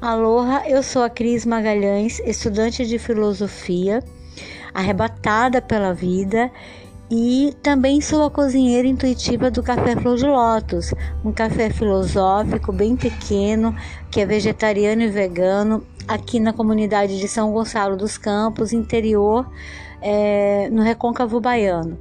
Aloha, eu sou a Cris Magalhães, estudante de filosofia, arrebatada pela vida e também sou a cozinheira intuitiva do Café Flor de Lótus, um café filosófico bem pequeno, que é vegetariano e vegano, aqui na comunidade de São Gonçalo dos Campos, interior, é, no Recôncavo Baiano.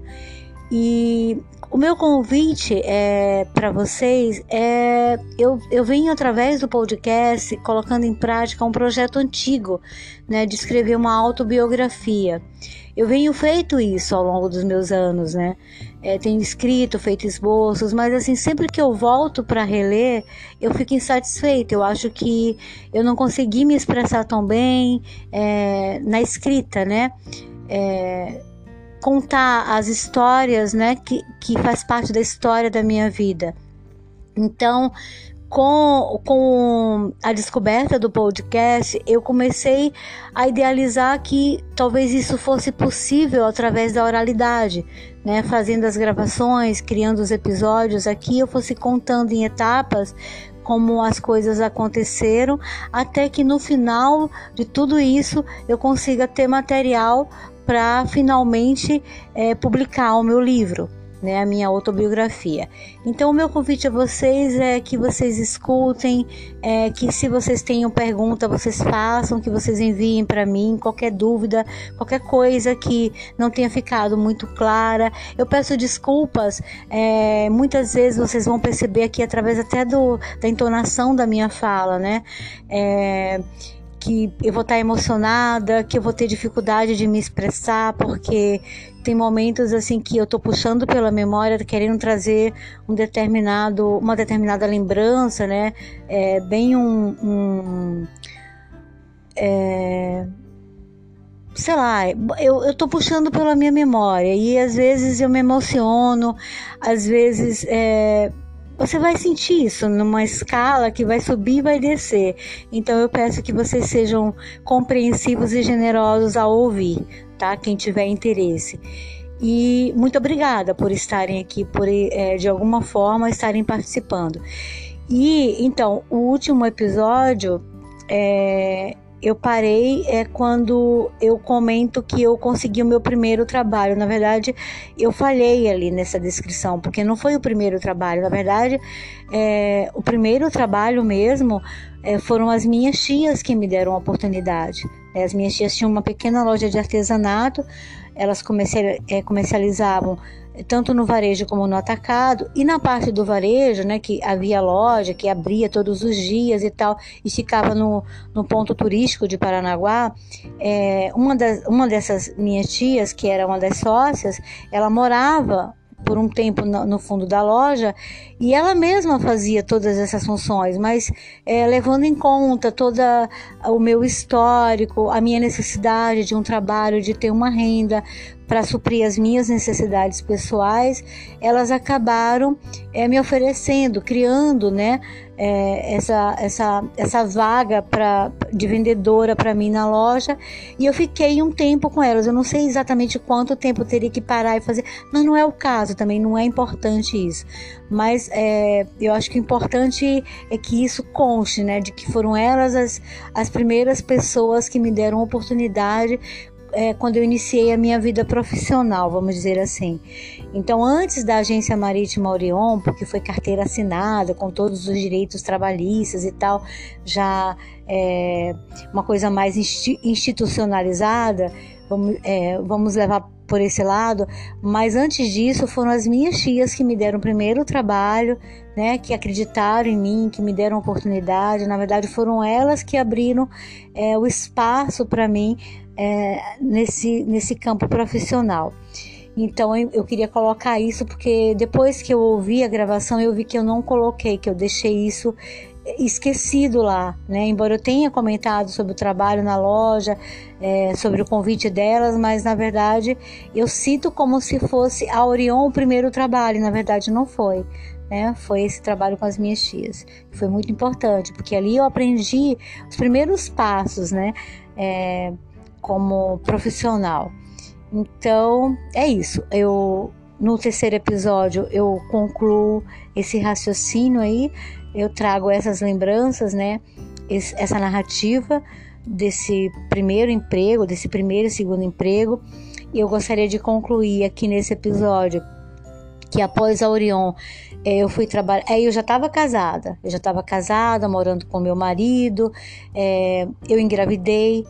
E o meu convite é, para vocês é eu, eu venho através do podcast colocando em prática um projeto antigo, né, de escrever uma autobiografia. Eu venho feito isso ao longo dos meus anos, né? É, tenho escrito, feito esboços, mas assim sempre que eu volto para reler, eu fico insatisfeita. Eu acho que eu não consegui me expressar tão bem é, na escrita, né? É, contar as histórias, né, que, que faz parte da história da minha vida. Então, com, com a descoberta do podcast, eu comecei a idealizar que talvez isso fosse possível através da oralidade, né? Fazendo as gravações, criando os episódios aqui, eu fosse contando em etapas como as coisas aconteceram, até que no final de tudo isso eu consiga ter material para finalmente é, publicar o meu livro. Né, a minha autobiografia. Então, o meu convite a vocês é que vocês escutem, é, que se vocês tenham pergunta, vocês façam, que vocês enviem para mim qualquer dúvida, qualquer coisa que não tenha ficado muito clara. Eu peço desculpas, é, muitas vezes vocês vão perceber aqui através até do, da entonação da minha fala, né? É, que eu vou estar emocionada, que eu vou ter dificuldade de me expressar, porque tem momentos assim que eu estou puxando pela memória, querendo trazer um determinado, uma determinada lembrança, né? É bem um, um é, sei lá, eu, eu tô puxando pela minha memória e às vezes eu me emociono, às vezes é, você vai sentir isso numa escala que vai subir e vai descer. Então eu peço que vocês sejam compreensivos e generosos ao ouvir, tá? Quem tiver interesse. E muito obrigada por estarem aqui, por é, de alguma forma estarem participando. E então, o último episódio é, eu parei é quando eu comento que eu consegui o meu primeiro trabalho. Na verdade, eu falhei ali nessa descrição, porque não foi o primeiro trabalho. Na verdade, é, o primeiro trabalho mesmo é, foram as minhas tias que me deram a oportunidade. É, as minhas tias tinham uma pequena loja de artesanato, elas é, comercializavam tanto no varejo como no atacado, e na parte do varejo, né, que havia loja que abria todos os dias e tal, e ficava no, no ponto turístico de Paranaguá, é, uma, das, uma dessas minhas tias, que era uma das sócias, ela morava por um tempo no, fundo da loja e ela mesma fazia todas essas funções, mas é, levando em conta todo o meu histórico, a minha necessidade de um trabalho, de ter uma renda, para suprir as minhas necessidades pessoais, elas acabaram é, me oferecendo, criando, né, é, essa, essa, essa vaga pra, de vendedora para mim na loja e eu fiquei um tempo com elas. Eu não sei exatamente quanto tempo teria que parar e fazer, mas não é o caso também, não é importante isso. Mas é, eu acho que o importante é que isso conste, né, de que foram elas as, as primeiras pessoas que me deram oportunidade é, quando eu iniciei a minha vida profissional, vamos dizer assim. Então, antes da agência marítima Orion, porque foi carteira assinada com todos os direitos trabalhistas e tal, já é uma coisa mais institucionalizada, vamos, é, vamos levar por esse lado, mas antes disso foram as minhas tias que me deram o primeiro trabalho, né, que acreditaram em mim, que me deram oportunidade. Na verdade, foram elas que abriram é, o espaço para mim é, nesse, nesse campo profissional. Então eu, queria colocar isso porque depois que eu ouvi a gravação eu vi que eu não coloquei, que eu deixei isso esquecido lá, né? Embora eu tenha comentado sobre o trabalho na loja, é, sobre o convite delas, mas na verdade eu cito como se fosse a Orion o primeiro trabalho, na verdade não foi. Né, foi esse trabalho com as minhas tias. Foi muito importante, porque ali eu aprendi os primeiros passos, né? É, como profissional. Então, é isso. Eu no terceiro episódio eu concluo esse raciocínio aí, eu trago essas lembranças, né, essa narrativa desse primeiro emprego, desse primeiro e segundo emprego. E eu gostaria de concluir aqui nesse episódio que após a Orion é, eu fui trabalhar. É, eu já estava casada, eu já estava casada, morando com meu marido, é, eu engravidei,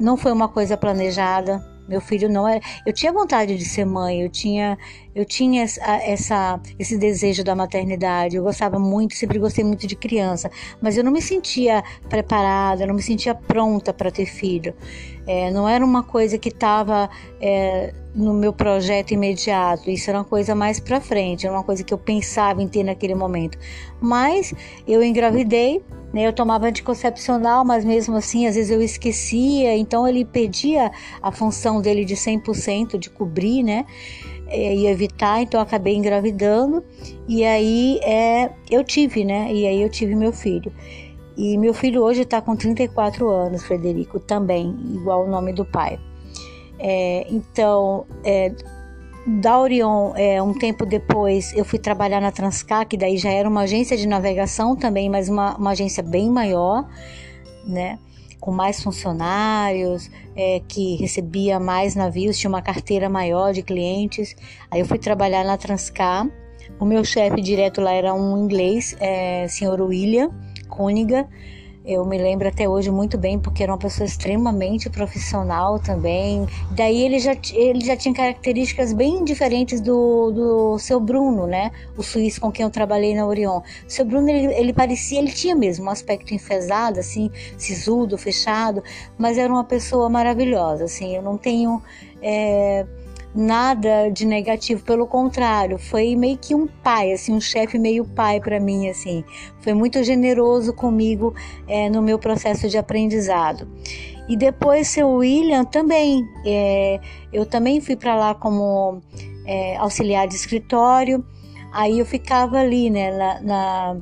não foi uma coisa planejada, meu filho não era. Eu tinha vontade de ser mãe, eu tinha, eu tinha essa, essa, esse desejo da maternidade. Eu gostava muito, sempre gostei muito de criança, mas eu não me sentia preparada, não me sentia pronta para ter filho. É, não era uma coisa que estava é, no meu projeto imediato. Isso era uma coisa mais para frente, era uma coisa que eu pensava em ter naquele momento. Mas eu engravidei? Eu tomava anticoncepcional, mas mesmo assim, às vezes eu esquecia, então ele pedia a função dele de 100% de cobrir, né? É, e evitar, então acabei engravidando e aí é, eu tive, né? E aí eu tive meu filho. E meu filho hoje está com 34 anos, Frederico, também, igual o nome do pai. É, então, é, da Orion, é, um tempo depois, eu fui trabalhar na Transcar, que daí já era uma agência de navegação também, mas uma, uma agência bem maior, né? Com mais funcionários, é, que recebia mais navios, tinha uma carteira maior de clientes. Aí eu fui trabalhar na Transcar. O meu chefe direto lá era um inglês, é, senhor William Kuniga. Eu me lembro até hoje muito bem, porque era uma pessoa extremamente profissional também. Daí ele já, ele já tinha características bem diferentes do, do seu Bruno, né? O suíço com quem eu trabalhei na Orion. O seu Bruno, ele, ele parecia, ele tinha mesmo um aspecto enfesado, assim, sisudo, fechado, mas era uma pessoa maravilhosa, assim. Eu não tenho. É, nada de negativo, pelo contrário, foi meio que um pai, assim, um chefe meio pai para mim, assim, foi muito generoso comigo é, no meu processo de aprendizado. E depois seu William também, é, eu também fui para lá como é, auxiliar de escritório, aí eu ficava ali, né, na, na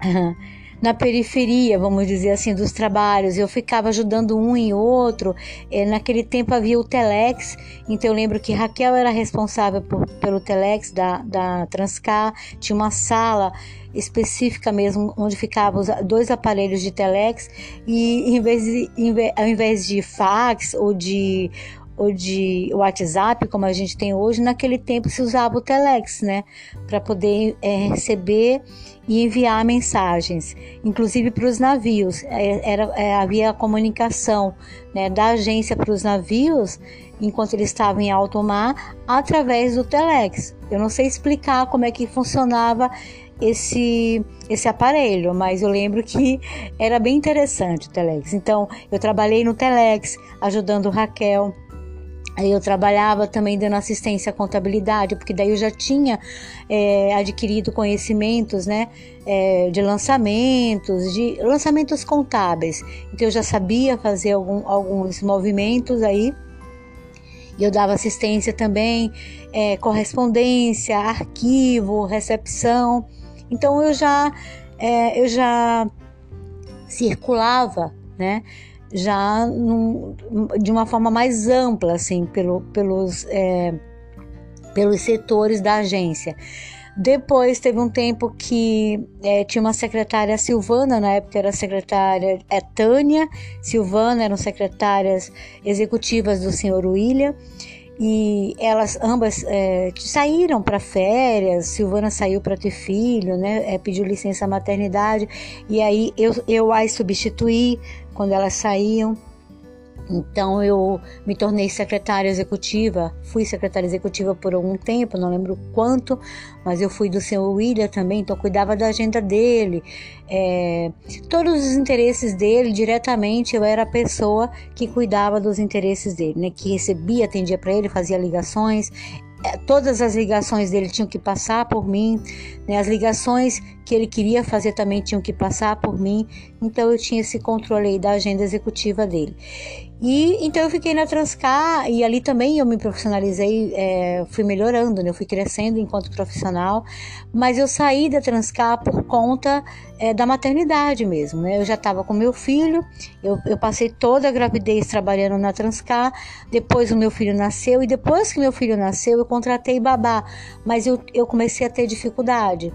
na periferia, vamos dizer assim, dos trabalhos. Eu ficava ajudando um e outro. É, naquele tempo havia o Telex, então eu lembro que Raquel era responsável por, pelo Telex da, da Transcar. Tinha uma sala específica mesmo, onde ficavam dois aparelhos de Telex e em vez de, ao invés de fax ou de ou de WhatsApp, como a gente tem hoje, naquele tempo se usava o Telex, né, para poder é, receber e enviar mensagens, inclusive para os navios. É, era, é, havia a comunicação né, da agência para os navios enquanto eles estavam em alto mar através do Telex. Eu não sei explicar como é que funcionava esse esse aparelho, mas eu lembro que era bem interessante o Telex. Então, eu trabalhei no Telex ajudando Raquel Aí eu trabalhava também dando assistência à contabilidade, porque daí eu já tinha é, adquirido conhecimentos, né, é, de lançamentos, de lançamentos contábeis. Então eu já sabia fazer algum, alguns movimentos aí. E eu dava assistência também, é, correspondência, arquivo, recepção. Então eu já, é, eu já circulava, né? Já num, de uma forma mais ampla, assim, pelo, pelos, é, pelos setores da agência. Depois teve um tempo que é, tinha uma secretária Silvana, na época era secretária é, Tânia, Silvana eram secretárias executivas do senhor William e elas ambas é, saíram para férias. Silvana saiu para ter filho, né? É, pediu licença maternidade e aí eu, eu as substituí quando elas saíam. Então eu me tornei secretária executiva, fui secretária executiva por algum tempo, não lembro quanto, mas eu fui do senhor William também, então cuidava da agenda dele, é, todos os interesses dele diretamente. Eu era a pessoa que cuidava dos interesses dele, né? Que recebia, atendia para ele, fazia ligações. É, todas as ligações dele tinham que passar por mim, né? as ligações que ele queria fazer também tinham que passar por mim, então eu tinha esse controle da agenda executiva dele. E então eu fiquei na Transcar e ali também eu me profissionalizei, é, fui melhorando, né? eu fui crescendo enquanto profissional, mas eu saí da Transcar por conta é, da maternidade mesmo. Né? Eu já estava com meu filho, eu, eu, passei toda a gravidez trabalhando na Transcar, depois o meu filho nasceu e depois que meu filho nasceu eu contratei babá, mas eu, eu comecei a ter dificuldade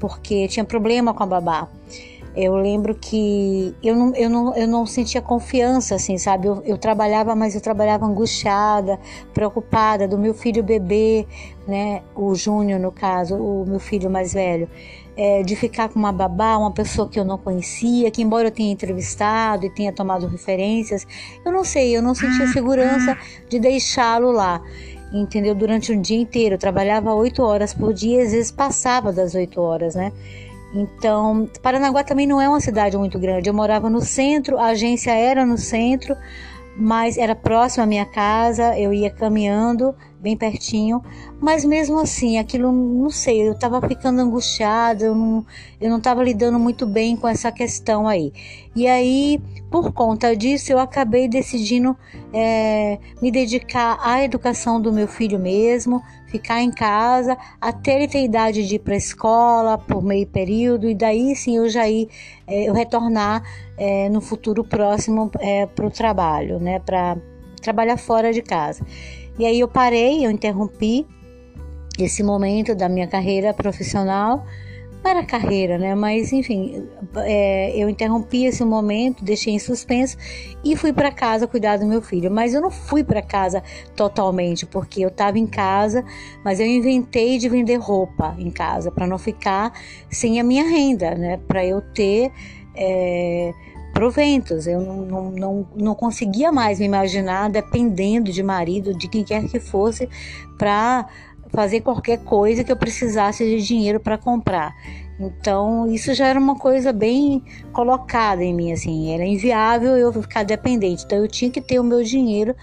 porque tinha problema com a babá. Eu lembro que eu não, eu não, eu não sentia confiança, assim, sabe? Eu, eu trabalhava, mas eu trabalhava angustiada, preocupada do meu filho bebê, né? O Júnior, no caso, o meu filho mais velho. É, de ficar com uma babá, uma pessoa que eu não conhecia, que embora eu tenha entrevistado e tenha tomado referências, eu não sei, eu não sentia segurança de deixá-lo lá entendeu? Durante um dia inteiro. Eu trabalhava oito horas por dia, às vezes passava das oito horas, né? Então, Paranaguá também não é uma cidade muito grande. Eu morava no centro, a agência era no centro, mas era próximo à minha casa, eu ia caminhando bem pertinho, mas mesmo assim, aquilo, não sei, eu estava ficando angustiada, eu não, eu não estava lidando muito bem com essa questão aí. E aí, por conta disso, eu acabei decidindo é, me dedicar à educação do meu filho mesmo, ficar em casa até ele ter idade de ir para escola por meio período, e daí sim eu já ir, é, eu retornar é, no futuro próximo é, para o trabalho, né, para trabalhar fora de casa. E aí eu parei, eu interrompi esse momento da minha carreira profissional. Não era carreira, né? Mas enfim, é, eu interrompi esse momento, deixei em suspenso e fui para casa cuidar do meu filho. Mas eu não fui para casa totalmente, porque eu estava em casa, mas eu inventei de vender roupa em casa para não ficar sem a minha renda, né? Para eu ter é, proventos. Eu não, não, não, não conseguia mais me imaginar dependendo de marido, de quem quer que fosse, para fazer qualquer coisa que eu precisasse de dinheiro para comprar. Então, isso já era uma coisa bem colocada em mim, assim, era inviável eu ficar dependente. Então, eu tinha que ter o meu dinheiro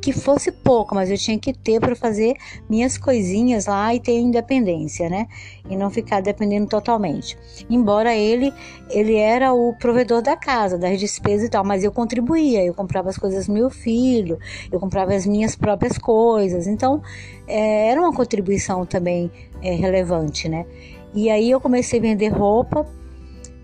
que fosse pouco, mas eu tinha que ter para fazer minhas coisinhas lá e ter independência, né? E não ficar dependendo totalmente. Embora ele ele era o provedor da casa, das despesas e tal, mas eu contribuía, eu comprava as coisas do meu filho, eu comprava as minhas próprias coisas. Então, é, era uma contribuição também é, relevante, né? E aí eu comecei a vender roupa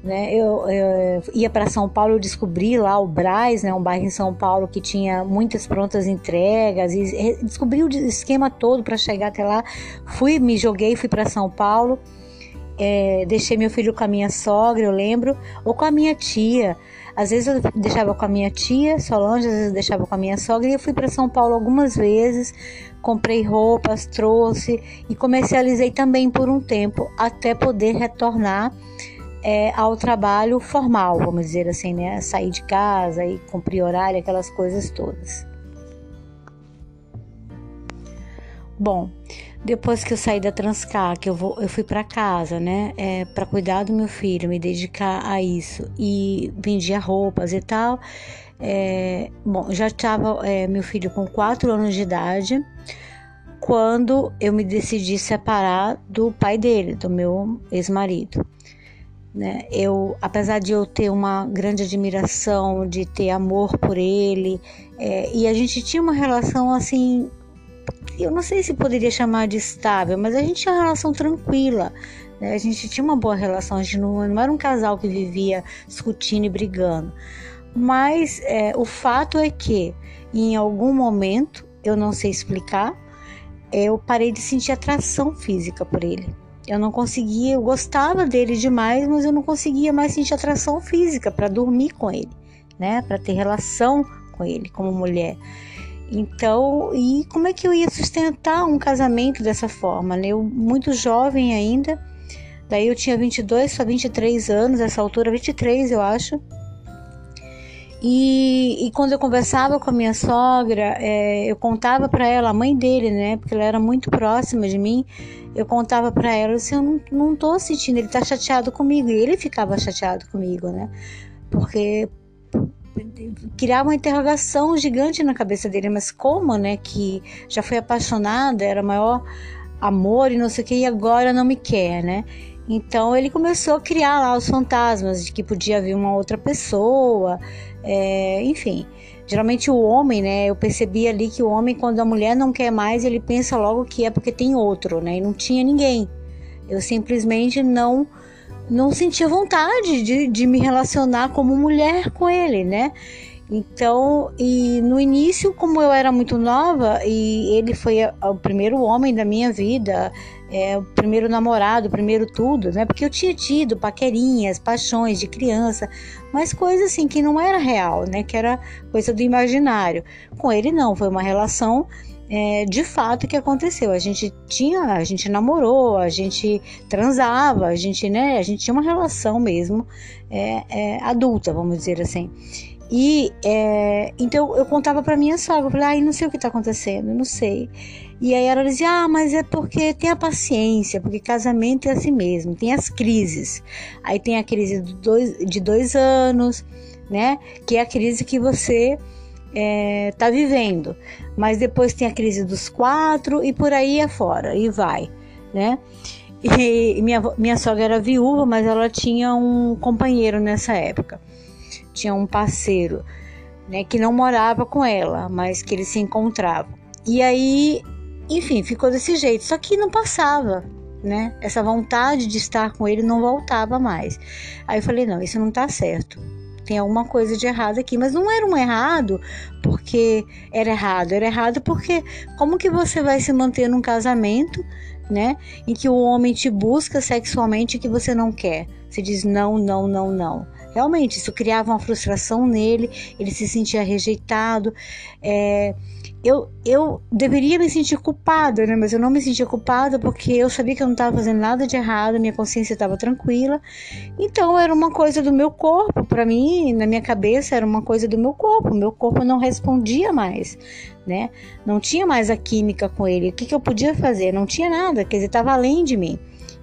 né? Eu, eu ia para São Paulo, eu descobri lá o Braz, né, um bairro em São Paulo que tinha muitas prontas entregas e descobri o esquema todo para chegar até lá. Fui, me joguei, fui para São Paulo. É, deixei meu filho com a minha sogra, eu lembro, ou com a minha tia. Às vezes eu deixava com a minha tia, Solange, às vezes eu deixava com a minha sogra e eu fui para São Paulo algumas vezes, comprei roupas, trouxe e comercializei também por um tempo até poder retornar é, ao trabalho formal, vamos dizer assim, né? Sair de casa e cumprir horário, aquelas coisas todas. Bom, depois que eu saí da Transcar, que eu, vou, eu fui para casa, né, é, para cuidar do meu filho, me dedicar a isso e vendia roupas e tal. É, bom, já estava é, meu filho com 4 anos de idade quando eu me decidi separar do pai dele, do meu ex-marido. Né? Eu, apesar de eu ter uma grande admiração, de ter amor por ele, é, e a gente tinha uma relação assim, eu não sei se poderia chamar de estável, mas a gente tinha uma relação tranquila. Né? A gente tinha uma boa relação, a gente não, não era um casal que vivia discutindo e brigando. Mas é, o fato é que, em algum momento, eu não sei explicar, eu parei de sentir atração física por ele. Eu não conseguia, eu gostava dele demais, mas eu não conseguia mais sentir atração física para dormir com ele, né? Para ter relação com ele como mulher. Então, e como é que eu ia sustentar um casamento dessa forma? Né? Eu muito jovem ainda, daí eu tinha 22 para 23 anos, essa altura 23 eu acho. E, e, quando eu conversava com a minha sogra, é, eu contava para ela, a mãe dele, né? Porque ela era muito próxima de mim. Eu contava para ela assim: eu não, não tô sentindo, ele tá chateado comigo. E ele ficava chateado comigo, né? Porque criava uma interrogação gigante na cabeça dele. Mas como, né? Que já foi apaixonada, era maior amor e não sei o que, e agora não me quer, né? Então ele começou a criar lá os fantasmas de que podia vir uma outra pessoa, é, enfim. Geralmente o homem, né? Eu percebi ali que o homem, quando a mulher não quer mais, ele pensa logo que é porque tem outro, né? E não tinha ninguém. Eu simplesmente não não sentia vontade de, de me relacionar como mulher com ele, né? Então, e no início, como eu era muito nova e ele foi o primeiro homem da minha vida, é, o primeiro namorado, o primeiro tudo, né? Porque eu tinha tido paquerinhas, paixões de criança, mas coisa assim que não era real, né? Que era coisa do imaginário. Com ele não, foi uma relação é, de fato que aconteceu. A gente tinha, a gente namorou, a gente transava, a gente, né? A gente tinha uma relação mesmo é, é, adulta, vamos dizer assim. E é, então eu contava para minha sogra, eu falei, ai, não sei o que está acontecendo, não sei. E aí ela dizia, ah, mas é porque tem a paciência, porque casamento é assim mesmo, tem as crises. Aí tem a crise de dois, de dois anos, né? Que é a crise que você é, vivendo. Mas depois tem a crise dos quatro e por aí afora, e vai, né? E minha, minha sogra era viúva, mas ela tinha um companheiro nessa época tinha um parceiro, né, que não morava com ela, mas que eles se encontravam. E aí, enfim, ficou desse jeito, só que não passava, né? Essa vontade de estar com ele não voltava mais. Aí eu falei: "Não, isso não tá certo. Tem alguma coisa de errado aqui, mas não era um errado porque era errado, era errado porque como que você vai se manter num casamento, né, em que o homem te busca sexualmente que você não quer? Você diz não, não, não, não. Realmente, isso criava uma frustração nele, ele se sentia rejeitado. É, eu, eu deveria me sentir culpada, né? Mas eu não me sentia culpada porque eu sabia que eu não estava fazendo nada de errado, minha consciência estava tranquila. Então era uma coisa do meu corpo, para mim, na minha cabeça era uma coisa do meu corpo. Meu corpo não respondia mais, né? Não tinha mais a química com ele. O que, que eu podia fazer? Não tinha nada, quer dizer, estava além de mim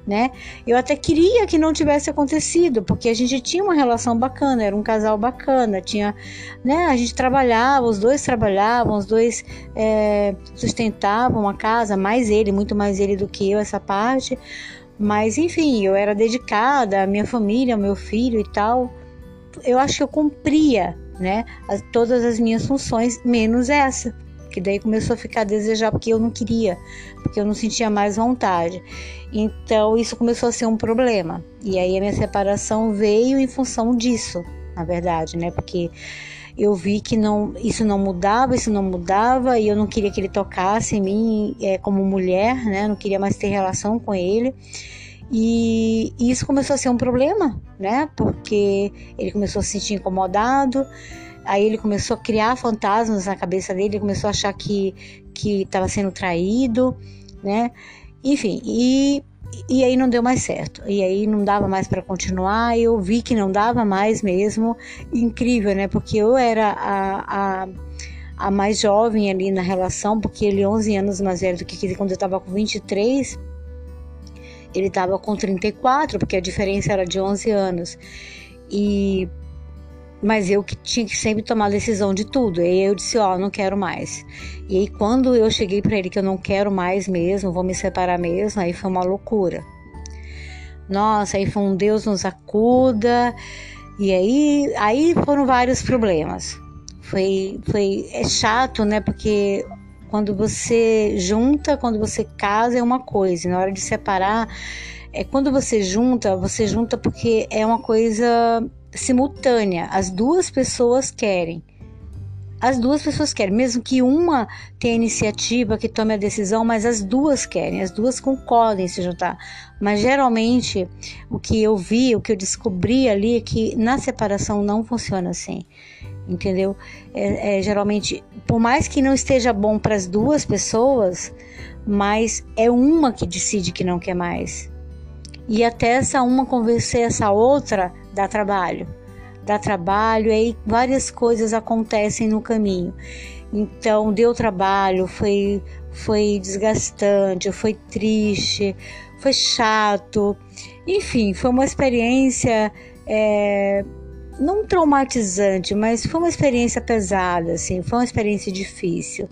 né? Eu até queria que não tivesse acontecido, porque a gente tinha uma relação bacana, era um casal bacana, tinha, né? A gente trabalhava, os dois trabalhavam, os dois é, sustentavam a casa, mais ele, muito mais ele do que eu, essa parte. Mas enfim, eu era dedicada à minha família, ao meu filho e tal. Eu acho que eu cumpria, né? As, todas as minhas funções, menos essa que daí começou a ficar a desejar porque eu não queria, porque eu não sentia mais vontade. Então isso começou a ser um problema. E aí a minha separação veio em função disso, na verdade, né? Porque eu vi que não, isso não mudava, isso não mudava, e eu não queria que ele tocasse em mim é, como mulher, né? Não queria mais ter relação com ele. E, isso começou a ser um problema, né? Porque ele começou a se sentir incomodado. Aí ele começou a criar fantasmas na cabeça dele, ele começou a achar que que estava sendo traído, né? Enfim, e e aí não deu mais certo. E aí não dava mais para continuar. Eu vi que não dava mais mesmo. Incrível, né? Porque eu era a, a, a mais jovem ali na relação, porque ele 11 anos mais velho do que ele quando eu estava com 23. Ele estava com 34, porque a diferença era de 11 anos. E mas eu que tinha que sempre tomar decisão de tudo. E eu disse, ó, oh, não quero mais. E aí quando eu cheguei para ele que eu não quero mais mesmo, vou me separar mesmo, aí foi uma loucura. Nossa, aí foi um Deus nos acuda. E aí, aí foram vários problemas. Foi, foi é chato, né? Porque quando você junta, quando você casa é uma coisa, na hora de separar, é quando você junta, você junta porque é uma coisa simultânea, as duas pessoas querem. As duas pessoas querem, mesmo que uma tenha iniciativa, que tome a decisão, mas as duas querem, as duas concordam em se juntar. Mas geralmente o que eu vi, o que eu descobri ali é que na separação não funciona assim, entendeu? É, é geralmente, por mais que não esteja bom para as duas pessoas, mas é uma que decide que não quer mais. E até essa uma convencer essa outra dá trabalho. Dá trabalho, aí várias coisas acontecem no caminho. Então, deu trabalho, foi, foi desgastante, foi triste, foi chato. Enfim, foi uma experiência é, não traumatizante, mas foi uma experiência pesada, assim, foi uma experiência difícil,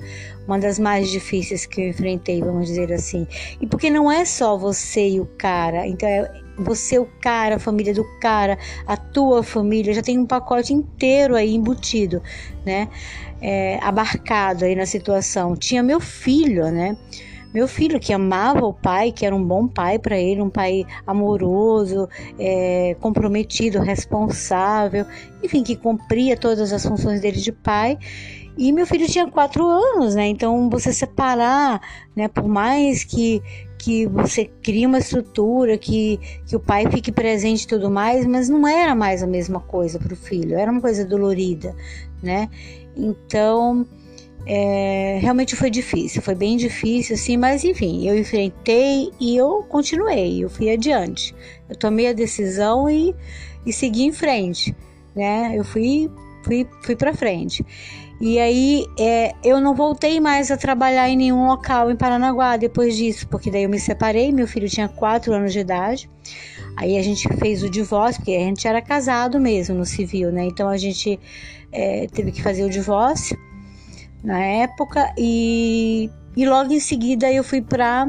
uma das mais difíceis que eu enfrentei, vamos dizer assim. E porque não é só você e o cara, então é você, o cara, a família do cara, a tua família, já tem um pacote inteiro aí embutido, né? É, abarcado aí na situação. Tinha meu filho, né? Meu filho que amava o pai, que era um bom pai para ele, um pai amoroso, é, comprometido, responsável, enfim, que cumpria todas as funções dele de pai. E meu filho tinha quatro anos, né? Então você separar, né? Por mais que que você cria uma estrutura, que, que o pai fique presente e tudo mais, mas não era mais a mesma coisa para o filho, era uma coisa dolorida, né? Então, é, realmente foi difícil, foi bem difícil, assim, mas enfim, eu enfrentei e eu continuei, eu fui adiante. Eu tomei a decisão e, e segui em frente, né? Eu fui, fui, fui para frente. E aí é, eu não voltei mais a trabalhar em nenhum local em Paranaguá depois disso, porque daí eu me separei, meu filho tinha 4 anos de idade. Aí a gente fez o divórcio, porque a gente era casado mesmo no civil, né? Então a gente é, teve que fazer o divórcio na época e, e logo em seguida eu fui para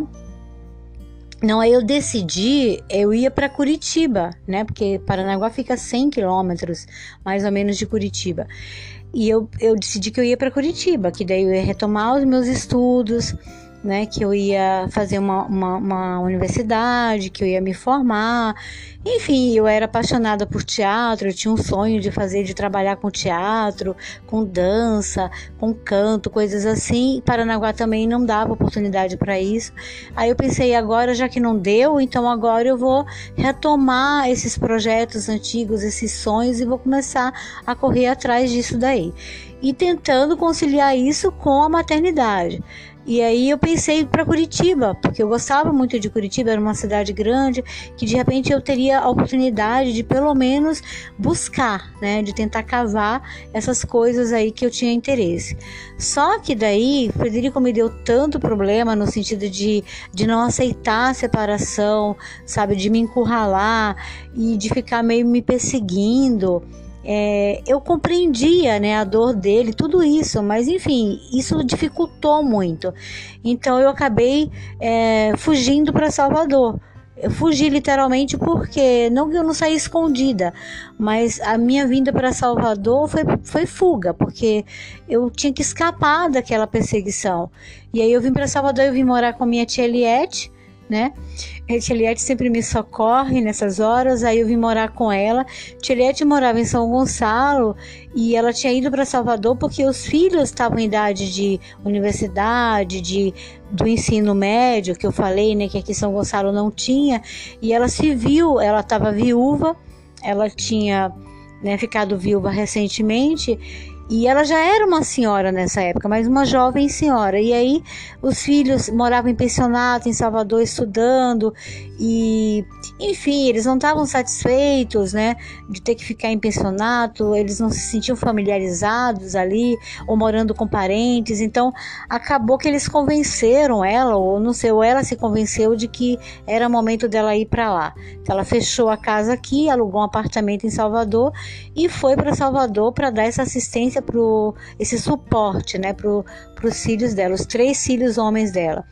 não, aí eu decidi, eu ia para Curitiba, né? Porque Paranaguá fica 100 quilômetros, mais ou menos, de Curitiba. E eu, eu decidi que eu ia para Curitiba, que daí eu ia retomar os meus estudos, né, que eu ia fazer uma, uma, uma, universidade, que eu ia me formar. Enfim, eu era apaixonada por teatro, eu tinha um sonho de fazer, de trabalhar com teatro, com dança, com canto, coisas assim. Paranaguá também não dava oportunidade para isso. Aí eu pensei, agora já que não deu, então agora eu vou retomar esses projetos antigos, esses sonhos e vou começar a correr atrás disso daí. E tentando conciliar isso com a maternidade. E aí eu pensei para Curitiba, porque eu gostava muito de Curitiba, era uma cidade grande, que de repente eu teria a oportunidade de pelo menos buscar, né, de tentar cavar essas coisas aí que eu tinha interesse. Só que daí Frederico me deu tanto problema no sentido de, de não aceitar a separação, sabe, de me encurralar e de ficar meio me perseguindo é, eu compreendia né, a dor dele, tudo isso, mas enfim, isso dificultou muito. Então eu acabei é, fugindo para Salvador. Eu fugi literalmente porque não que eu não saí escondida, mas a minha vinda para Salvador foi, foi fuga, porque eu tinha que escapar daquela perseguição. E aí eu vim para Salvador, eu vim morar com minha tia Eliette, né? Tiliette sempre me socorre nessas horas, aí eu vim morar com ela. Tiliette morava em São Gonçalo e ela tinha ido para Salvador porque os filhos estavam em idade de universidade, de do ensino médio, que eu falei, né, que aqui em São Gonçalo não tinha, e ela se viu, ela estava viúva, ela tinha né, ficado viúva recentemente e ela já era uma senhora nessa época, mas uma jovem senhora. E aí os filhos moravam em pensionato em Salvador estudando e, enfim, eles não estavam satisfeitos, né, de ter que ficar em pensionato. Eles não se sentiam familiarizados ali ou morando com parentes. Então acabou que eles convenceram ela, ou não sei, ou ela se convenceu de que era momento dela ir para lá. Então ela fechou a casa aqui, alugou um apartamento em Salvador e foi para Salvador para dar essa assistência pro, esse suporte né, para os filhos dela, os três filhos homens dela.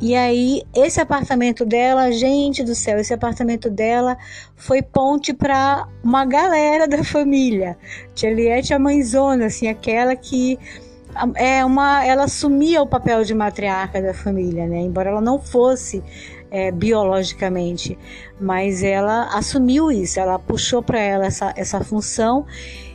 E aí, esse apartamento dela, gente do céu, esse apartamento dela foi ponte para uma galera da família. Tia Liette é a mãezona, assim, aquela que é uma, ela assumia o papel de matriarca da família, né? Embora ela não fosse é, biologicamente, mas ela assumiu isso, ela puxou para ela essa, essa função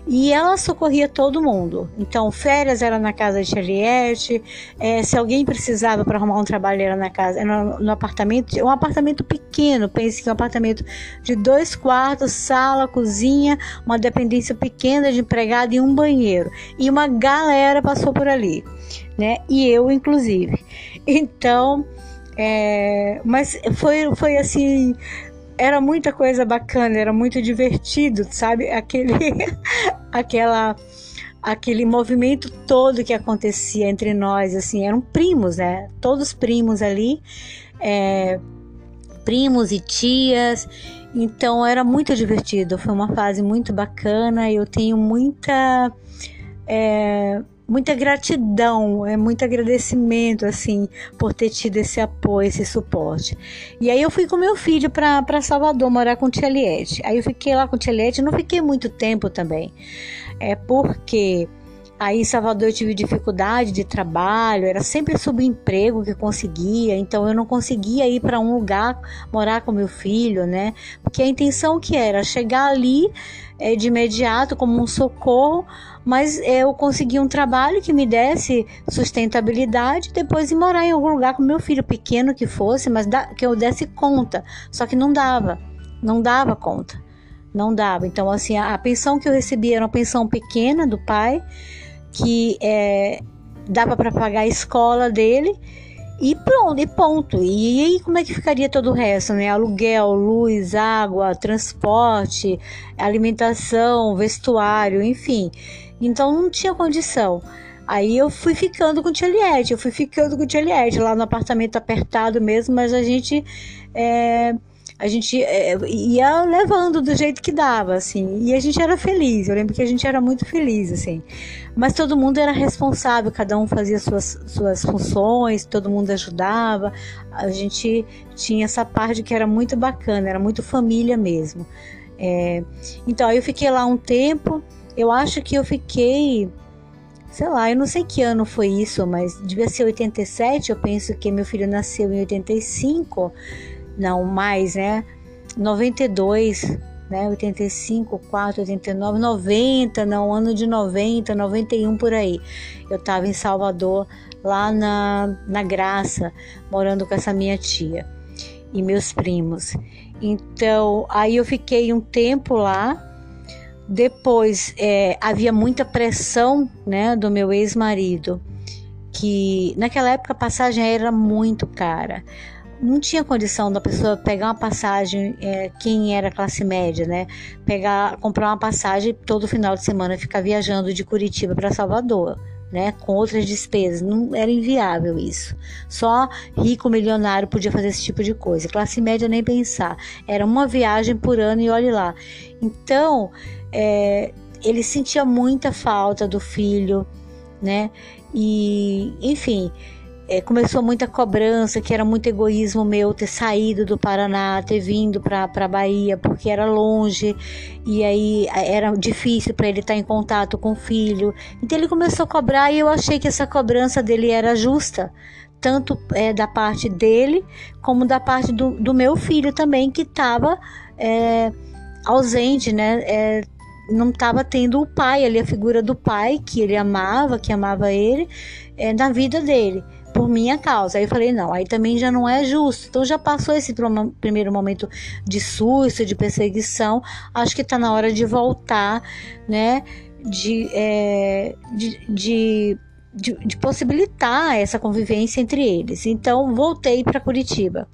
e ela socorria todo mundo. Então, férias era na casa de Charliette, é, se alguém precisava para arrumar um trabalho era na casa, era no, no apartamento, um apartamento pequeno, pense que um apartamento de dois quartos, sala, cozinha, uma dependência pequena de empregado e um banheiro. E uma galera passou por ali, né? E eu, inclusive. Então, é, mas foi, foi assim era muita coisa bacana, era muito divertido, sabe? Aquele, aquela, aquele movimento todo que acontecia entre nós, assim, eram primos, né? Todos primos ali, é, primos e tias. Então era muito divertido, foi uma fase muito bacana. Eu tenho muita é, muita gratidão, é muito agradecimento assim por ter tido esse apoio, esse suporte. E aí eu fui com meu filho para Salvador morar com tia Liette. Aí eu fiquei lá com tia Liette, não fiquei muito tempo também. É porque Aí em Salvador eu tive dificuldade de trabalho, era sempre subemprego que conseguia, então eu não conseguia ir para um lugar morar com meu filho, né? Porque a intenção que era chegar ali é, de imediato como um socorro, mas eu consegui um trabalho que me desse sustentabilidade, depois ir morar em algum lugar com meu filho pequeno que fosse, mas que eu desse conta. Só que não dava, não dava conta, não dava. Então assim a, a pensão que eu recebia era uma pensão pequena do pai que é, dava para pagar a escola dele e pronto, e ponto. E aí como é que ficaria todo o resto, né? Aluguel, luz, água, transporte, alimentação, vestuário, enfim. Então não tinha condição. Aí eu fui ficando com o Tieliette, eu fui ficando com o Tieliette lá no apartamento apertado mesmo, mas a gente é, a gente é, ia levando do jeito que dava, assim, e a gente era feliz. Eu lembro que a gente era muito feliz, assim. Mas todo mundo era responsável, cada um fazia suas, suas funções, todo mundo ajudava. A gente tinha essa parte que era muito bacana, era muito família mesmo. É, então, eu fiquei lá um tempo, eu acho que eu fiquei sei lá, eu não sei que ano foi isso, mas devia ser 87, eu penso que meu filho nasceu em 85 não mais, né? 92, né? 85, 4, 89, 90, não, ano de 90, 91 por aí. Eu estava em Salvador, lá na, na Graça, morando com essa minha tia e meus primos. Então, aí eu fiquei um tempo lá. Depois é, havia muita pressão, né, do meu ex-marido, que naquela época a passagem era muito cara não tinha condição da pessoa pegar uma passagem, é, quem era classe média, né? Pegar, comprar uma passagem todo final de semana ficar viajando de Curitiba para Salvador. Né, com outras despesas, não era inviável isso. Só rico milionário podia fazer esse tipo de coisa. Classe média nem pensar. Era uma viagem por ano e olhe lá. Então, é, ele sentia muita falta do filho, né? E, enfim, é, começou muita cobrança, que era muito egoísmo meu ter saído do Paraná, ter vindo para a Bahia, porque era longe e aí era difícil para ele estar em contato com o filho. Então ele começou a cobrar e eu achei que essa cobrança dele era justa, tanto é, da parte dele como da parte do, do meu filho também, que estava é, ausente, né? É, não estava tendo o pai ali, a figura do pai que ele amava, que amava ele, é, na vida dele por minha causa. Aí eu falei, não, aí também já não é justo. Então já passou esse primeiro momento de susto, de perseguição. Acho que está na hora de voltar, né? De, é, de, de, de, de possibilitar essa convivência entre eles. Então voltei para Curitiba.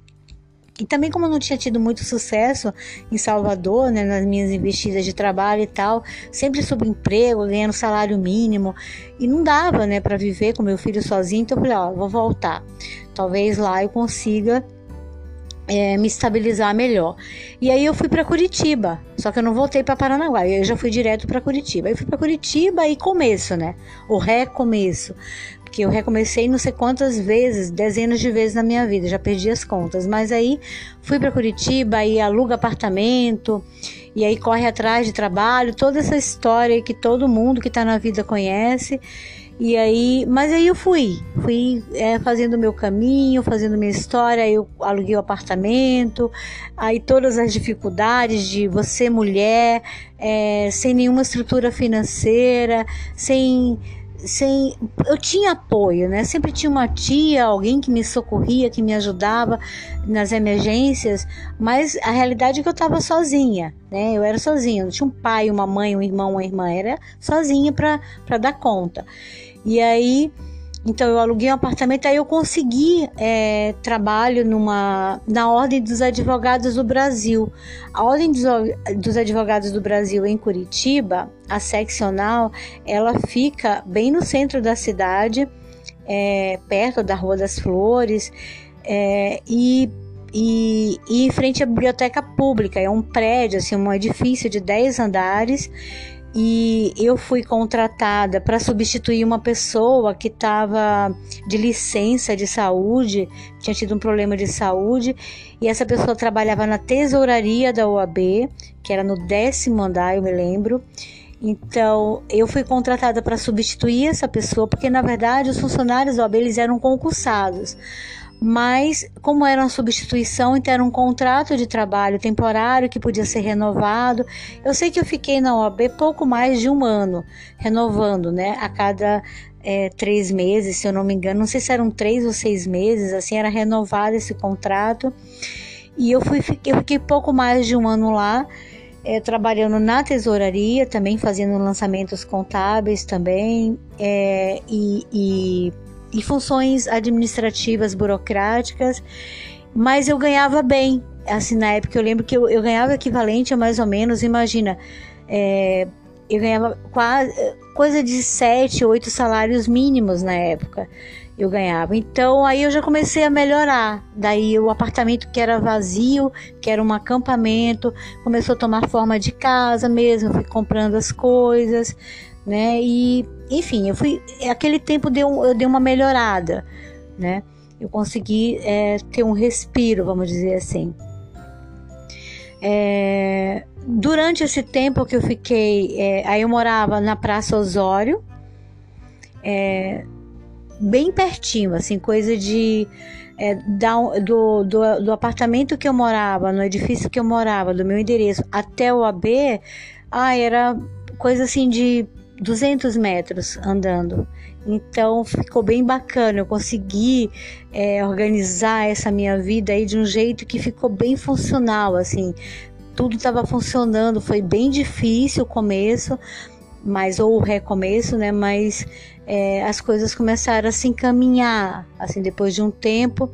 E também como eu não tinha tido muito sucesso em Salvador, né, nas minhas investidas de trabalho e tal, sempre sob emprego, ganhando salário mínimo, e não dava, né, para viver com meu filho sozinho, então eu falei, ó, vou voltar. Talvez lá eu consiga é, me estabilizar melhor. E aí eu fui para Curitiba, só que eu não voltei para Paranaguá, eu já fui direto para Curitiba. Eu fui para Curitiba e começo, né? O recomeço que eu recomecei não sei quantas vezes, dezenas de vezes na minha vida, já perdi as contas. Mas aí fui para Curitiba e aluga apartamento e aí corre atrás de trabalho, toda essa história que todo mundo que está na vida conhece. E aí, mas aí eu fui, fui é, fazendo o meu caminho, fazendo minha história. Eu aluguei o apartamento, aí todas as dificuldades de você mulher, é, sem nenhuma estrutura financeira, sem sem eu tinha apoio, né? Sempre tinha uma tia, alguém que me socorria, que me ajudava nas emergências, mas a realidade é que eu estava sozinha, né? Eu era sozinha, não tinha um pai, uma mãe, um irmão, uma irmã, era sozinha para dar conta. E aí então eu aluguei um apartamento, aí eu consegui é, trabalho numa, na Ordem dos Advogados do Brasil. A Ordem dos, dos Advogados do Brasil em Curitiba, a seccional, ela fica bem no centro da cidade, é, perto da Rua das Flores, é, e e, e, em frente à biblioteca pública. É um prédio, assim, um edifício de 10 andares e eu fui contratada para substituir uma pessoa que estava de licença de saúde, tinha tido um problema de saúde, e essa pessoa trabalhava na tesouraria da OAB, que era no décimo andar, eu me lembro. Então, eu fui contratada para substituir essa pessoa, porque na verdade os funcionários da OAB eles eram concursados. Mas, como era uma substituição, então era um contrato de trabalho temporário que podia ser renovado. Eu sei que eu fiquei na OAB pouco mais de um ano, renovando, né? A cada é, três meses, se eu não me engano, não sei se eram três ou seis meses, assim, era renovado esse contrato. E eu, fui, eu fiquei pouco mais de um ano lá é, trabalhando na tesouraria, também fazendo lançamentos contábeis também, é, e, e, e funções administrativas burocráticas, mas eu ganhava bem. Assim, na época eu lembro que eu, eu ganhava equivalente a mais ou menos, imagina, é, eu ganhava quase coisa de sete, oito salários mínimos na época eu ganhava. Então aí eu já comecei a melhorar. Daí o apartamento que era vazio, que era um acampamento, começou a tomar forma de casa mesmo, fui comprando as coisas, né? E enfim, eu fui. Aquele tempo deu, eu dei uma melhorada, né? Eu consegui é, ter um respiro, vamos dizer assim. É, durante esse tempo que eu fiquei, é, aí eu morava na Praça Osório, é, bem pertinho, assim, coisa de. É, do, do, do, apartamento que eu morava, no edifício que eu morava, do meu endereço até o AB, ah, era coisa assim de 200 metros andando. Então ficou bem bacana, eu consegui é, organizar essa minha vida aí de um jeito que ficou bem funcional, assim. Tudo estava funcionando, foi bem difícil o começo, mas ou o recomeço, né? Mas é, as coisas começaram a se encaminhar, assim, depois de um tempo,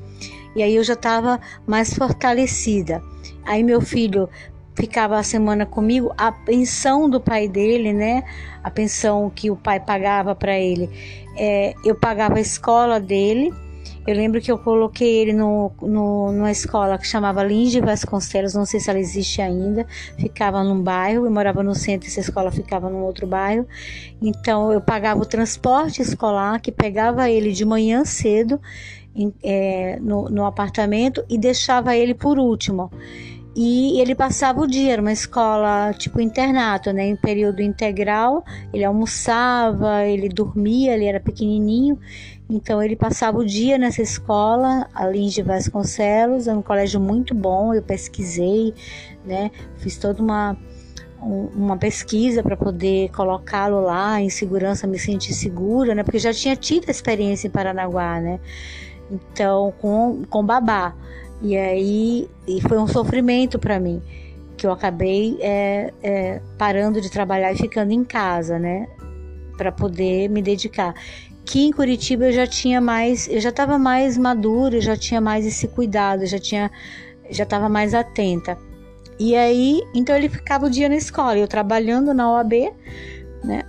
e aí eu já estava mais fortalecida. Aí meu filho ficava a semana comigo, a pensão do pai dele, né? A pensão que o pai pagava para ele, é, eu pagava a escola dele eu lembro que eu coloquei ele no, no, numa escola que chamava Lins de Vasconcelos, não sei se ela existe ainda, ficava num bairro, eu morava no centro, essa escola ficava num outro bairro. Então eu pagava o transporte escolar, que pegava ele de manhã cedo em, é, no, no apartamento e deixava ele por último e ele passava o dia, era uma escola tipo internato, né, em período integral, ele almoçava, ele dormia, ele era pequenininho, então ele passava o dia nessa escola, ali de Vasconcelos, é um colégio muito bom, eu pesquisei, né? Fiz toda uma uma pesquisa para poder colocá-lo lá em segurança, me sentir segura, né? Porque já tinha tido a experiência em Paranaguá, né? Então, com, com babá. E aí e foi um sofrimento para mim, que eu acabei é, é, parando de trabalhar e ficando em casa, né? Para poder me dedicar que em Curitiba eu já tinha mais, eu já estava mais madura, já tinha mais esse cuidado, já tinha, já estava mais atenta. E aí, então ele ficava o dia na escola, eu trabalhando na OAB, né?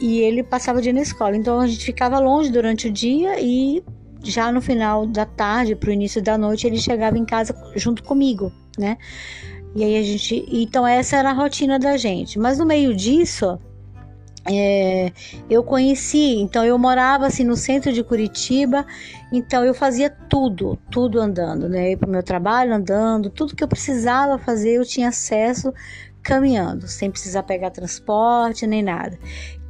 E ele passava o dia na escola. Então a gente ficava longe durante o dia e já no final da tarde, para o início da noite, ele chegava em casa junto comigo, né? E aí a gente, então essa era a rotina da gente. Mas no meio disso, é, eu conheci, então eu morava assim no centro de Curitiba, então eu fazia tudo, tudo andando, né? Para o meu trabalho andando, tudo que eu precisava fazer eu tinha acesso caminhando, sem precisar pegar transporte nem nada.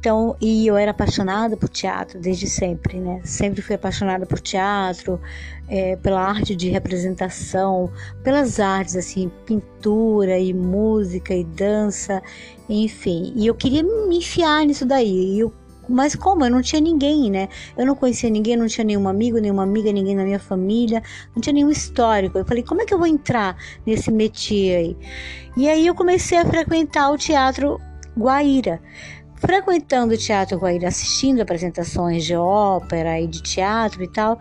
Então, e eu era apaixonada por teatro desde sempre, né? Sempre fui apaixonada por teatro, é, pela arte de representação, pelas artes, assim, pintura e música e dança, enfim. E eu queria me enfiar nisso daí. Eu mas como? Eu não tinha ninguém, né? Eu não conhecia ninguém, não tinha nenhum amigo, nenhuma amiga, ninguém na minha família, não tinha nenhum histórico. Eu falei, como é que eu vou entrar nesse métier aí? E aí eu comecei a frequentar o teatro Guaíra frequentando o Teatro Guaíra, assistindo apresentações de ópera e de teatro e tal,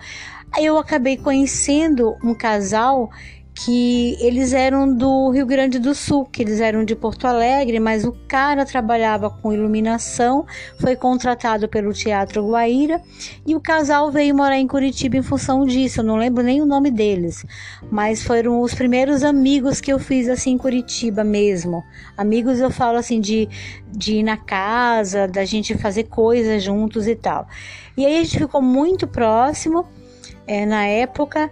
eu acabei conhecendo um casal que eles eram do Rio Grande do Sul, que eles eram de Porto Alegre, mas o cara trabalhava com iluminação, foi contratado pelo Teatro Guaíra e o casal veio morar em Curitiba em função disso. Eu não lembro nem o nome deles, mas foram os primeiros amigos que eu fiz assim em Curitiba mesmo. Amigos eu falo assim de, de ir na casa, da gente fazer coisas juntos e tal. E aí a gente ficou muito próximo é, na época.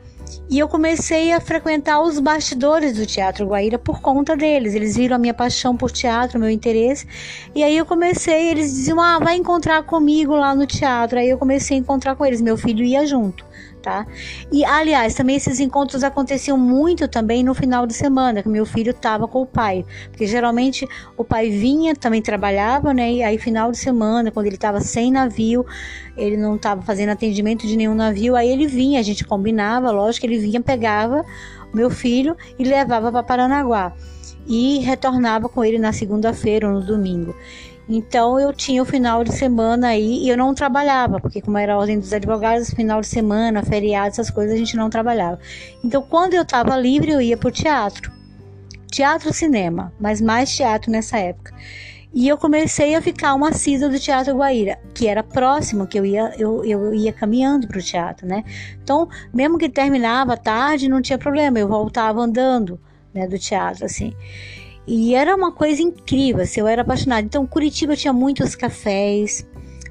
E eu comecei a frequentar os bastidores do Teatro Guaíra por conta deles. Eles viram a minha paixão por teatro, meu interesse. E aí eu comecei, eles diziam: "Ah, vai encontrar comigo lá no teatro". Aí eu comecei a encontrar com eles, meu filho ia junto tá? E aliás, também esses encontros aconteciam muito também no final de semana, que meu filho estava com o pai, porque geralmente o pai vinha, também trabalhava, né? E aí final de semana, quando ele estava sem navio, ele não estava fazendo atendimento de nenhum navio, aí ele vinha, a gente combinava, lógico, ele vinha, pegava meu filho e levava para Paranaguá e retornava com ele na segunda-feira ou no domingo. Então eu tinha o final de semana aí e eu não trabalhava, porque como era a ordem dos advogados, final de semana, feriado, essas coisas a gente não trabalhava. Então quando eu estava livre eu ia para o teatro. Teatro cinema, mas mais teatro nessa época. E eu comecei a ficar uma assisa do Teatro Guaíra, que era próximo, que eu ia, eu, eu ia caminhando para o teatro, né? Então, mesmo que terminava tarde, não tinha problema, eu voltava andando, né, do teatro, assim. E era uma coisa incrível, assim, eu era apaixonada. Então, Curitiba tinha muitos cafés,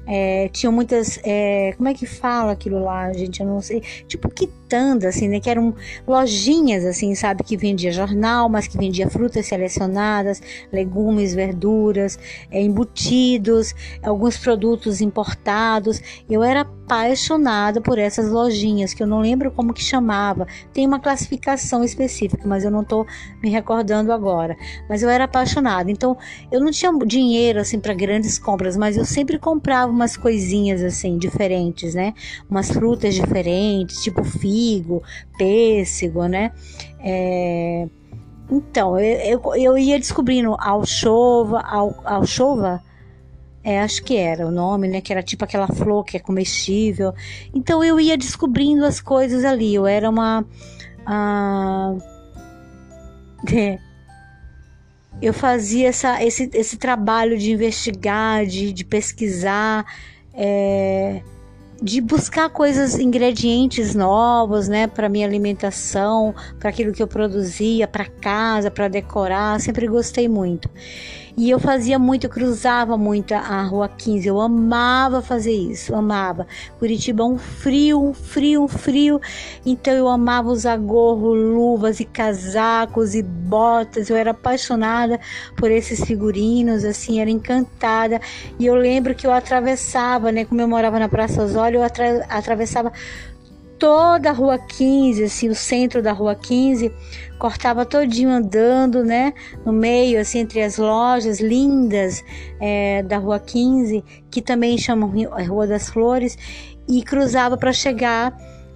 é, tinha muitas. É, como é que fala aquilo lá, gente? Eu não sei. Tipo quitanda, assim, né? Que eram lojinhas, assim, sabe? Que vendia jornal, mas que vendia frutas selecionadas, legumes, verduras, é, embutidos, alguns produtos importados. Eu era apaixonada por essas lojinhas, que eu não lembro como que chamava. Tem uma classificação específica, mas eu não estou me recordando agora. Mas eu era apaixonada. Então, eu não tinha dinheiro, assim, para grandes compras, mas eu sempre comprava umas coisinhas assim diferentes, né? Umas frutas diferentes, tipo figo, pêssego, né? É... Então, eu, eu, eu, ia descobrindo alchova, al, alchova, é, acho que era o nome, né? Que era tipo aquela flor que é comestível. Então eu ia descobrindo as coisas ali. Eu era uma. Ah, é, eu fazia essa, esse, esse trabalho de investigar, de, de pesquisar, é, de buscar coisas, ingredientes novos, né, para minha alimentação, para aquilo que eu produzia, para casa, para decorar. Sempre gostei muito. E eu fazia muito, eu cruzava muito a Rua 15. Eu amava fazer isso, amava. Curitiba um frio, um frio, um frio. Então eu amava usar gorro, luvas e casacos e botas. Eu era apaixonada por esses figurinos, assim, era encantada. E eu lembro que eu atravessava, né, como eu morava na Praça Osório, eu atra atravessava toda a Rua 15, assim, o centro da Rua 15, cortava todinho andando, né, no meio, assim, entre as lojas lindas é, da Rua 15, que também chamam Rua das Flores, e cruzava para chegar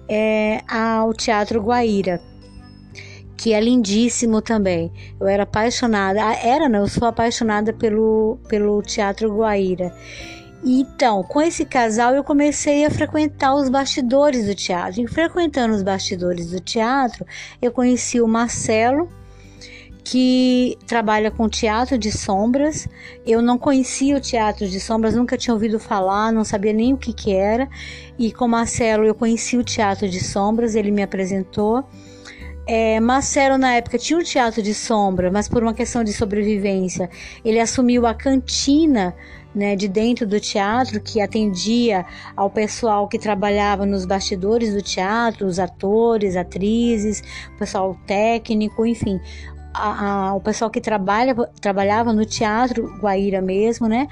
é, ao Teatro Guaíra que é lindíssimo também. Eu era apaixonada, era, não, eu sou apaixonada pelo, pelo Teatro Guaíra. Então, com esse casal, eu comecei a frequentar os bastidores do teatro. E frequentando os bastidores do teatro, eu conheci o Marcelo, que trabalha com teatro de sombras. Eu não conhecia o teatro de sombras, nunca tinha ouvido falar, não sabia nem o que, que era. E com Marcelo eu conheci o teatro de sombras, ele me apresentou. É, Marcelo, na época, tinha um teatro de sombra, mas por uma questão de sobrevivência, ele assumiu a cantina né, de dentro do teatro que atendia ao pessoal que trabalhava nos bastidores do teatro, os atores, atrizes, o pessoal técnico, enfim, a, a, o pessoal que trabalha, trabalhava no teatro Guaíra mesmo, né?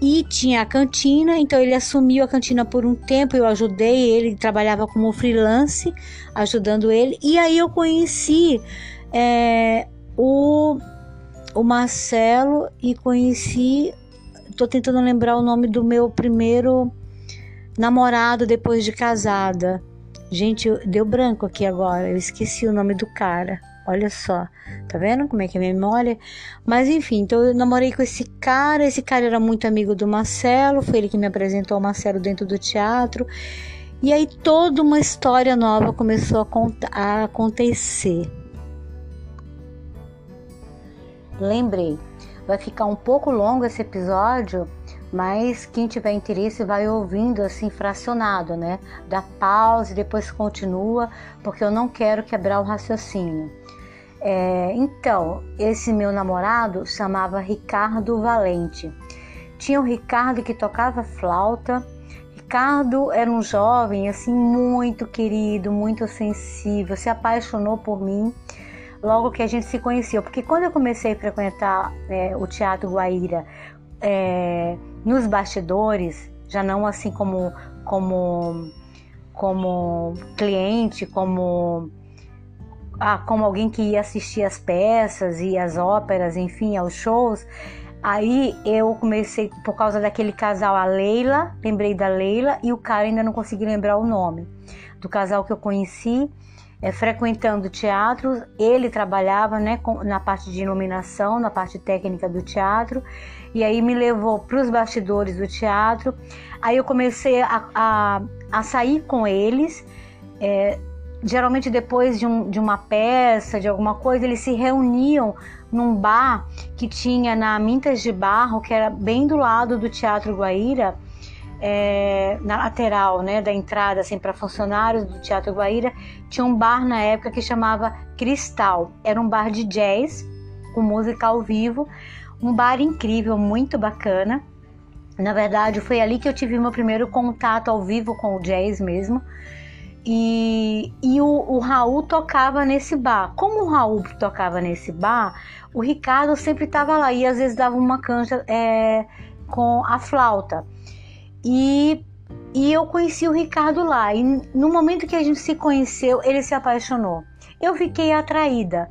E tinha a cantina, então ele assumiu a cantina por um tempo, eu ajudei ele, trabalhava como freelance, ajudando ele, e aí eu conheci é, o, o Marcelo e conheci tô tentando lembrar o nome do meu primeiro namorado depois de casada. Gente, deu branco aqui agora, eu esqueci o nome do cara. Olha só, tá vendo como é que é a memória? Mas enfim, então eu namorei com esse cara. Esse cara era muito amigo do Marcelo, foi ele que me apresentou o Marcelo dentro do teatro. E aí toda uma história nova começou a, a acontecer. Lembrei, Vai ficar um pouco longo esse episódio, mas quem tiver interesse vai ouvindo assim fracionado, né? Dá pausa e depois continua, porque eu não quero quebrar o raciocínio. É, então, esse meu namorado chamava Ricardo Valente. Tinha o Ricardo que tocava flauta, Ricardo era um jovem assim muito querido, muito sensível, se apaixonou por mim logo que a gente se conheceu, porque quando eu comecei a frequentar é, o Teatro Guaíra é, nos bastidores, já não assim como como como cliente, como ah, como alguém que ia assistir as peças e as óperas, enfim, aos shows. Aí eu comecei por causa daquele casal, a Leila, lembrei da Leila e o cara ainda não consegui lembrar o nome do casal que eu conheci é, frequentando teatro. Ele trabalhava né, com, na parte de iluminação, na parte técnica do teatro, e aí me levou para os bastidores do teatro. Aí eu comecei a, a, a sair com eles. É, geralmente depois de, um, de, uma peça, de alguma coisa, eles se reuniam num bar que tinha na Mintas de Barro, que era bem do lado do Teatro Guaíra, é, na lateral né, da entrada assim, para funcionários do Teatro Guaíra, tinha um bar na época que chamava Cristal. Era um bar de jazz, com música ao vivo, um bar incrível, muito bacana. Na verdade, foi ali que eu tive meu primeiro contato ao vivo com o jazz mesmo. E, e o, o, Raul tocava nesse bar. Como o Raul tocava nesse bar, o Ricardo sempre estava lá e às vezes dava uma canja é, com a flauta. E, e eu conheci o Ricardo lá. E no momento que a gente se conheceu, ele se apaixonou. Eu fiquei atraída.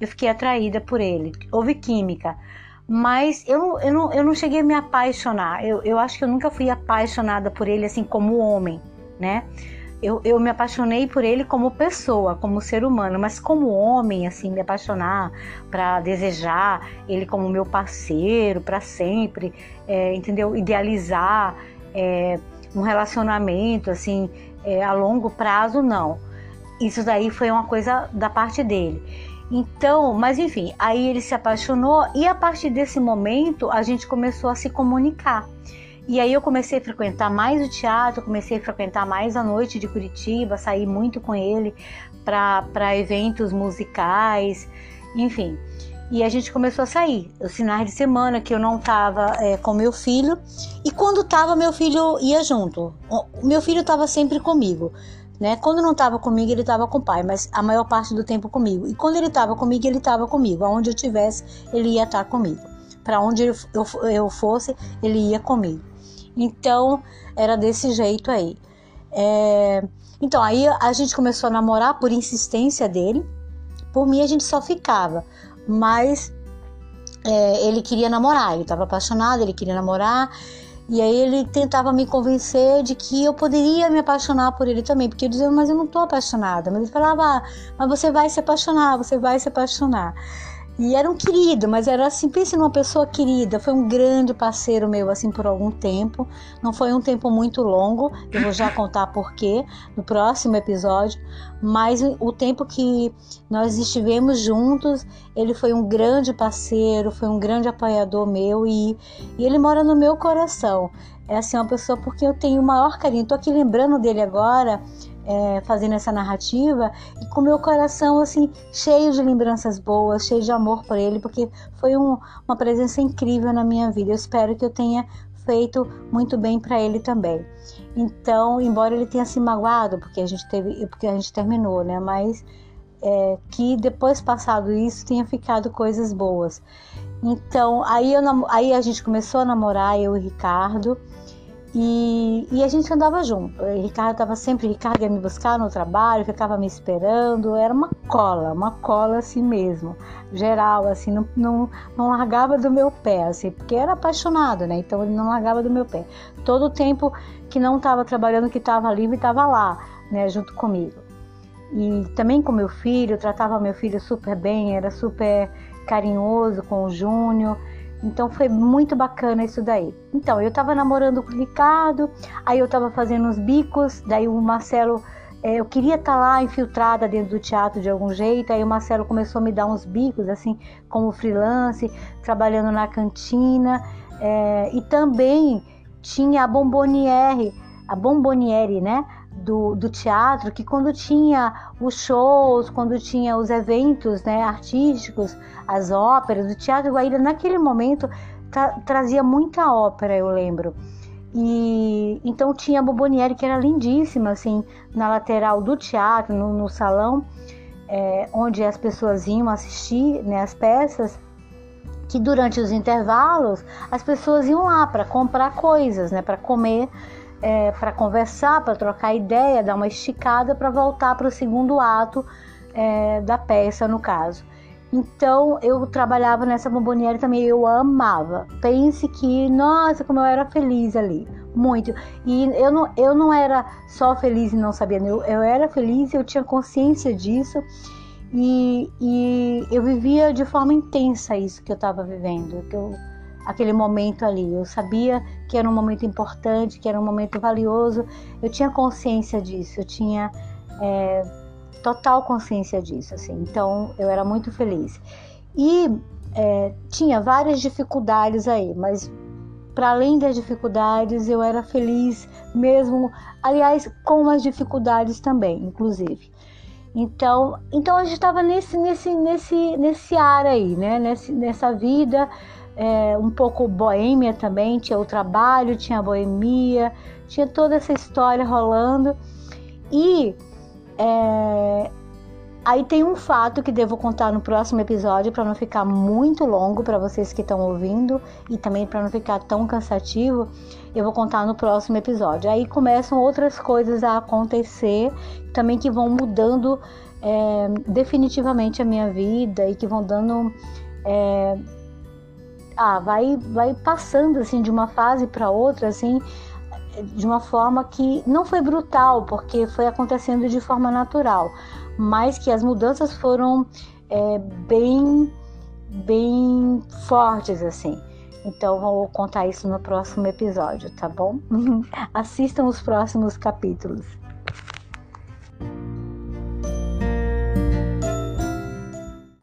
Eu fiquei atraída por ele. Houve química. Mas eu, eu, não, eu não cheguei a me apaixonar. Eu, eu acho que eu nunca fui apaixonada por ele assim como homem, né? Eu, eu me apaixonei por ele como pessoa, como ser humano, mas como homem, assim, me apaixonar para desejar ele como meu parceiro para sempre, é, entendeu? Idealizar é, um relacionamento, assim, é, a longo prazo, não. Isso daí foi uma coisa da parte dele. Então, mas enfim, aí ele se apaixonou e a partir desse momento a gente começou a se comunicar. E aí eu comecei a frequentar mais o teatro, comecei a frequentar mais a noite de Curitiba, sair muito com ele para eventos musicais, enfim. E a gente começou a sair. Os finais de semana que eu não estava é, com meu filho. E quando estava, meu filho ia junto. O meu filho estava sempre comigo. Né? Quando não estava comigo, ele estava com o pai, mas a maior parte do tempo comigo. E quando ele estava comigo, ele estava comigo. Aonde eu tivesse, ele ia estar comigo. Para onde eu, eu, eu fosse, ele ia comigo. Então era desse jeito aí. É... Então aí a gente começou a namorar por insistência dele. Por mim a gente só ficava, mas é, ele queria namorar, ele estava apaixonado, ele queria namorar. E aí ele tentava me convencer de que eu poderia me apaixonar por ele também, porque eu dizia, mas eu não estou apaixonada. Mas ele falava, ah, mas você vai se apaixonar, você vai se apaixonar. E era um querido, mas era assim, pense numa pessoa querida, foi um grande parceiro meu assim por algum tempo. Não foi um tempo muito longo, eu vou já contar porquê no próximo episódio, mas o tempo que nós estivemos juntos, ele foi um grande parceiro, foi um grande apoiador meu e, e ele mora no meu coração. É assim uma pessoa porque eu tenho o maior carinho. Tô aqui lembrando dele agora é, fazendo essa narrativa e com meu coração assim cheio de lembranças boas, cheio de amor por ele, porque foi um, uma presença incrível na minha vida. Eu espero que eu tenha feito muito bem para ele também. Então, embora ele tenha se magoado porque a gente teve, porque a gente terminou, né? Mas é, que depois passado isso tenha ficado coisas boas. Então, aí, eu, aí a gente começou a namorar, eu e o Ricardo. E, e, a gente andava junto. O Ricardo estava sempre, Ricardo ia me buscar no trabalho, ficava me esperando. Era uma cola, uma cola assim mesmo, geral, assim, não, não, não largava do meu pé, assim, porque era apaixonado, né? Então ele não largava do meu pé. Todo o tempo que não estava trabalhando, que estava livre, estava lá, né, junto comigo. E também com meu filho, tratava meu filho super bem, era super carinhoso com o Júnior. Então foi muito bacana isso daí. Então, eu tava namorando com o Ricardo, aí eu tava fazendo uns bicos, daí o Marcelo, é, eu queria estar tá lá infiltrada dentro do teatro de algum jeito, aí o Marcelo começou a me dar uns bicos, assim, como freelance, trabalhando na cantina, é, e também tinha a Bomboniere, a Bomboniere, né? Do, do teatro que quando tinha os shows, quando tinha os eventos né, artísticos, as óperas, o Teatro Guaíra naquele momento tra trazia muita ópera, eu lembro. E então tinha a Bobonieri que era lindíssima, assim, na lateral do teatro, no, no salão, é, onde as pessoas iam assistir né, as peças, que durante os intervalos as pessoas iam lá para comprar coisas, né, para comer, é, para conversar, para trocar ideia, dar uma esticada para voltar para o segundo ato é, da peça, no caso. Então eu trabalhava nessa bomboniere também, eu amava. Pense que, nossa, como eu era feliz ali, muito. E eu não, eu não era só feliz e não sabia, eu, eu era feliz, eu tinha consciência disso. E, e eu vivia de forma intensa isso que eu estava vivendo, que eu, aquele momento ali. Eu sabia que era um momento importante, que era um momento valioso. Eu tinha consciência disso, eu tinha é, total consciência disso, assim. Então eu era muito feliz. E é, tinha várias dificuldades aí, mas para além das dificuldades, eu era feliz mesmo, aliás, com as dificuldades também, inclusive. Então, então a gente estava nesse, nesse, nesse, nesse ar aí, né? Nesse, nessa vida, é, um pouco boêmia também, tinha o trabalho, tinha a boemia, tinha toda essa história rolando. E é... Aí tem um fato que devo contar no próximo episódio para não ficar muito longo para vocês que estão ouvindo e também para não ficar tão cansativo. Eu vou contar no próximo episódio. Aí começam outras coisas a acontecer também que vão mudando é, definitivamente a minha vida e que vão dando é, ah, vai, vai passando assim de uma fase para outra assim de uma forma que não foi brutal, porque foi acontecendo de forma natural, mas que as mudanças foram é, bem, bem fortes assim. Então vou contar isso no próximo episódio, tá bom? Assistam os próximos capítulos.